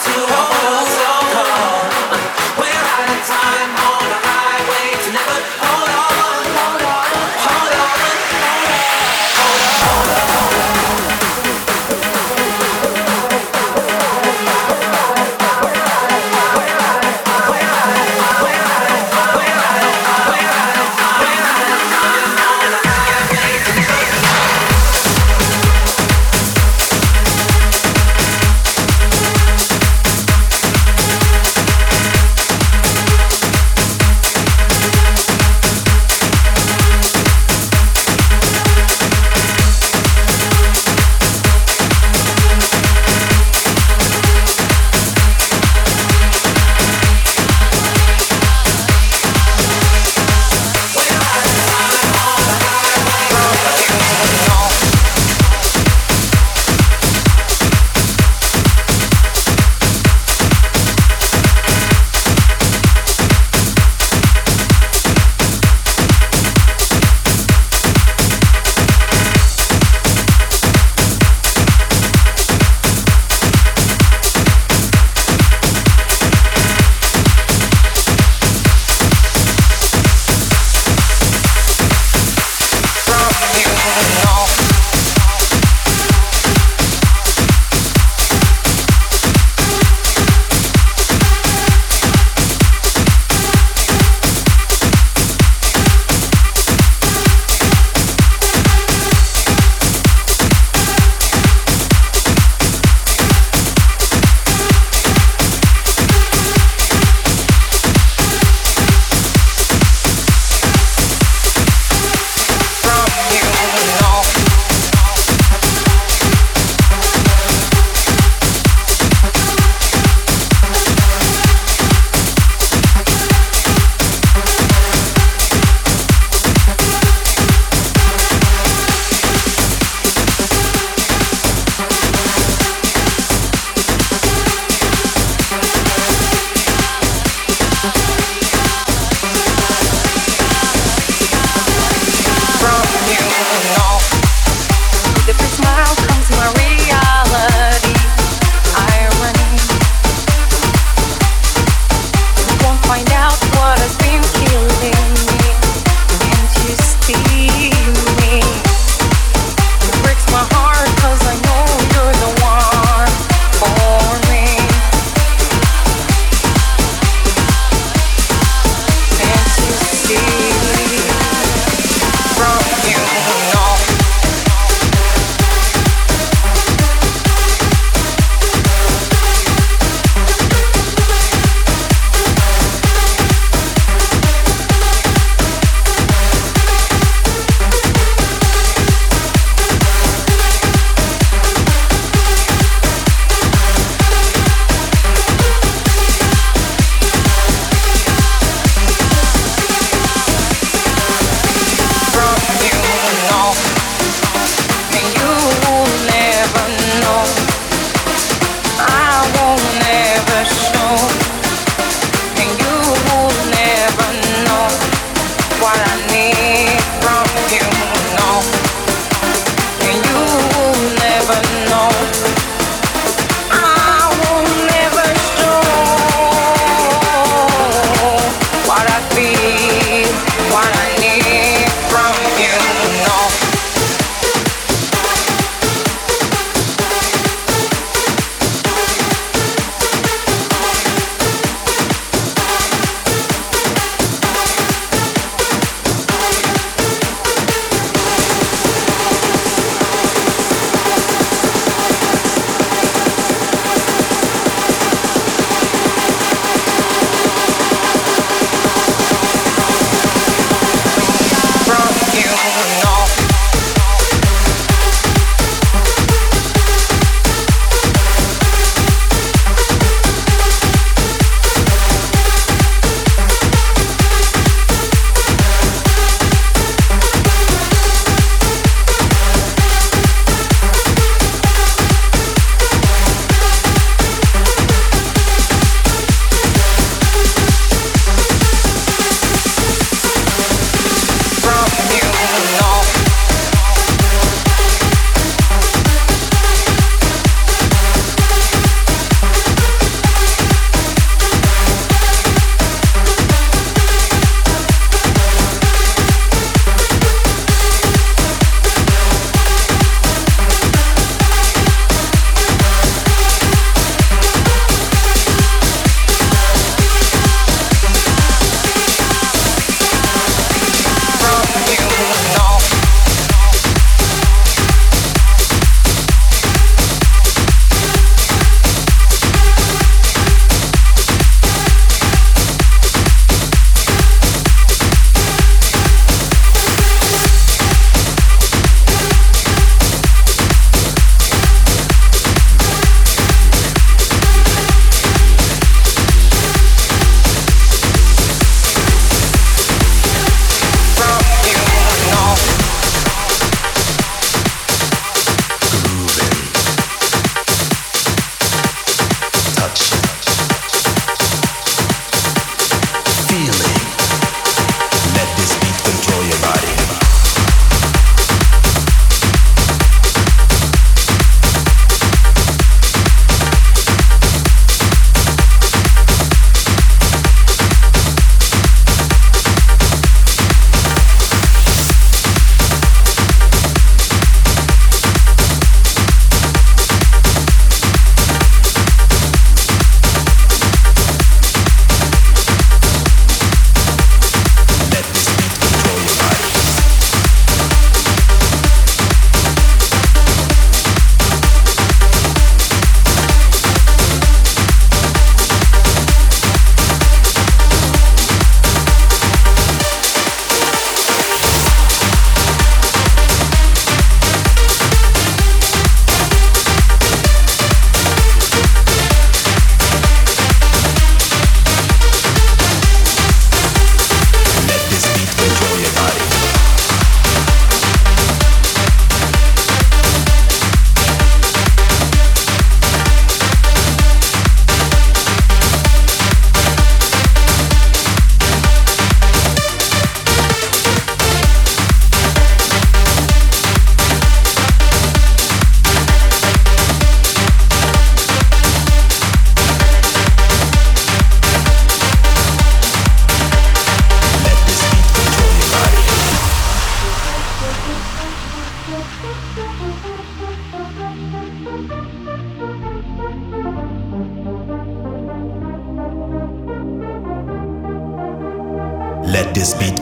to hold.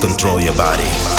Control your body.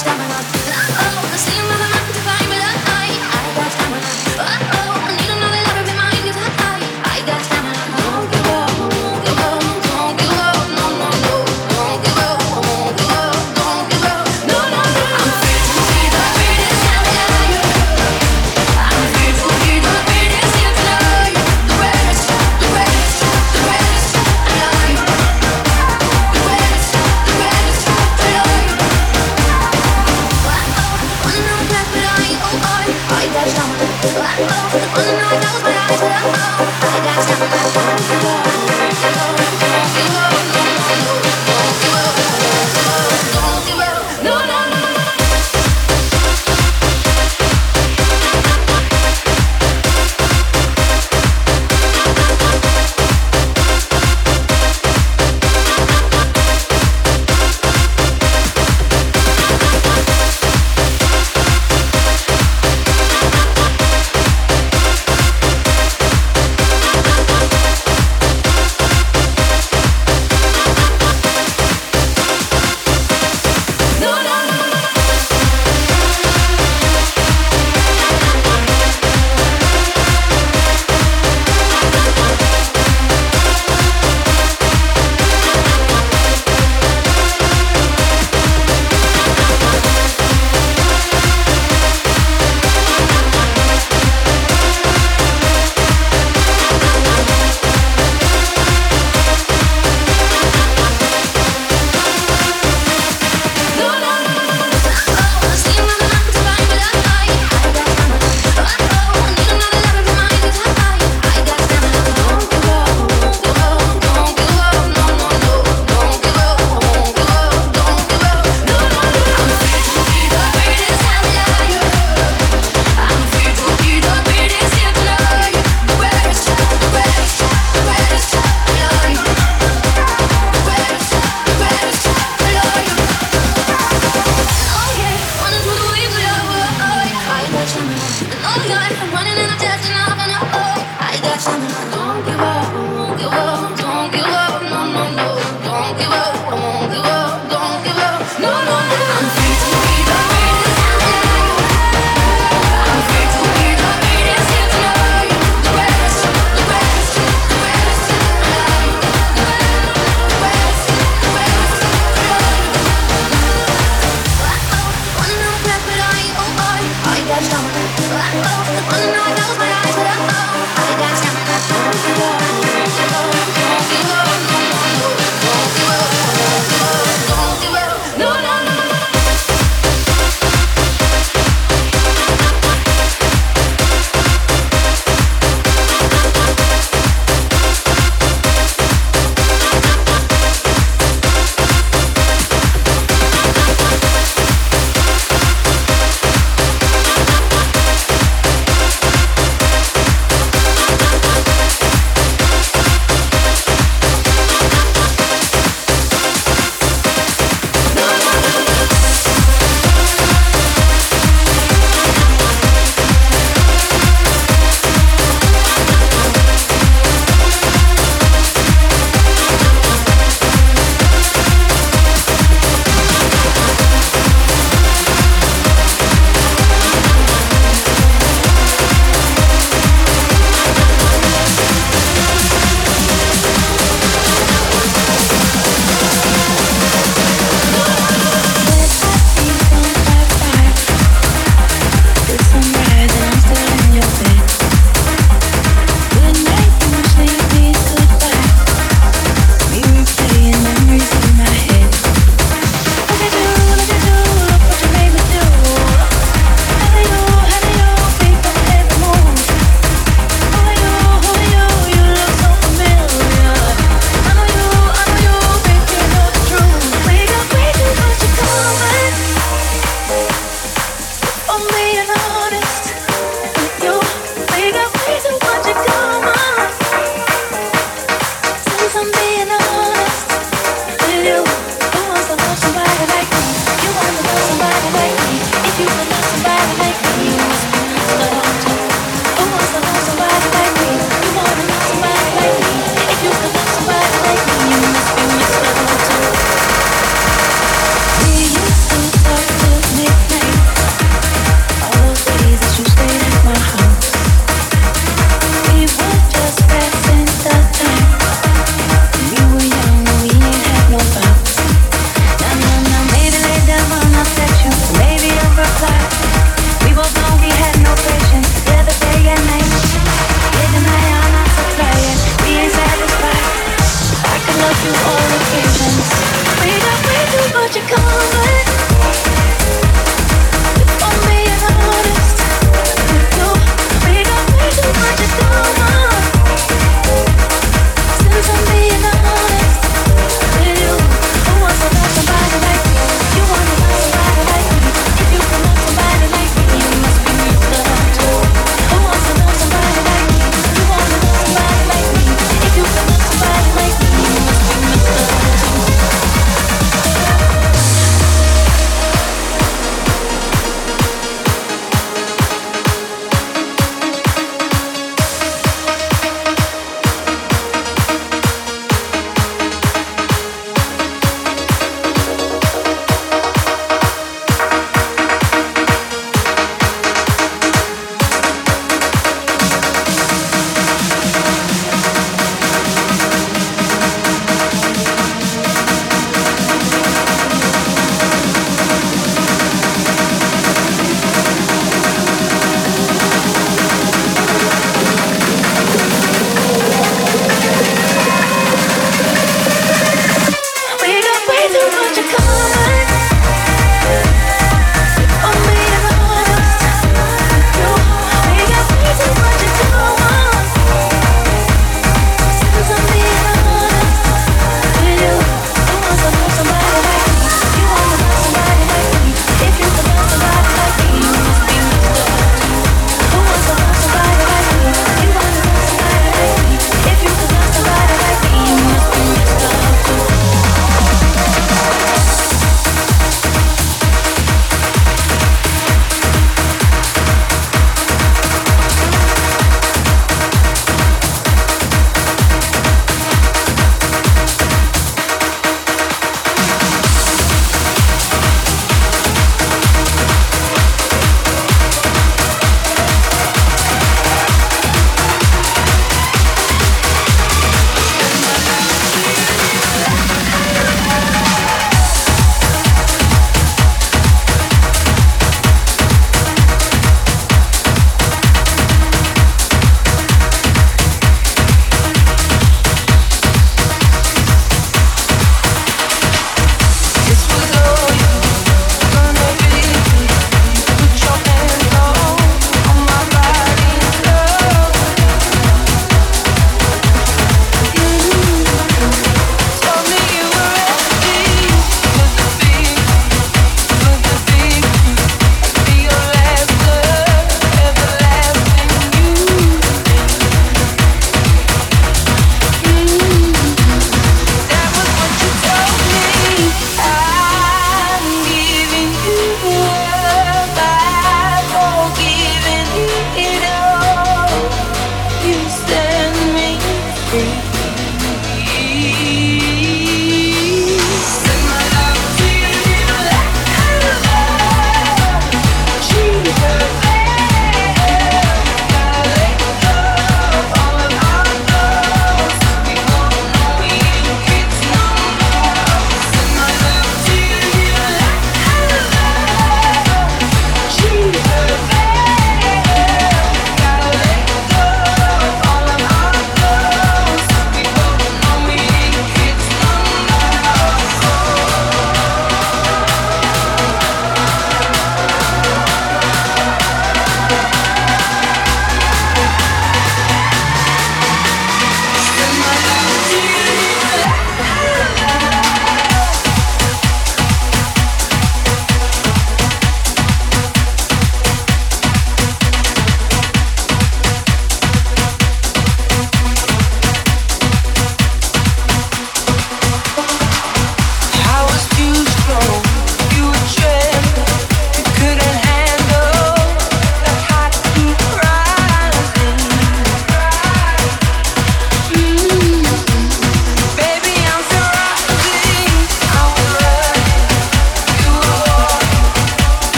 stamina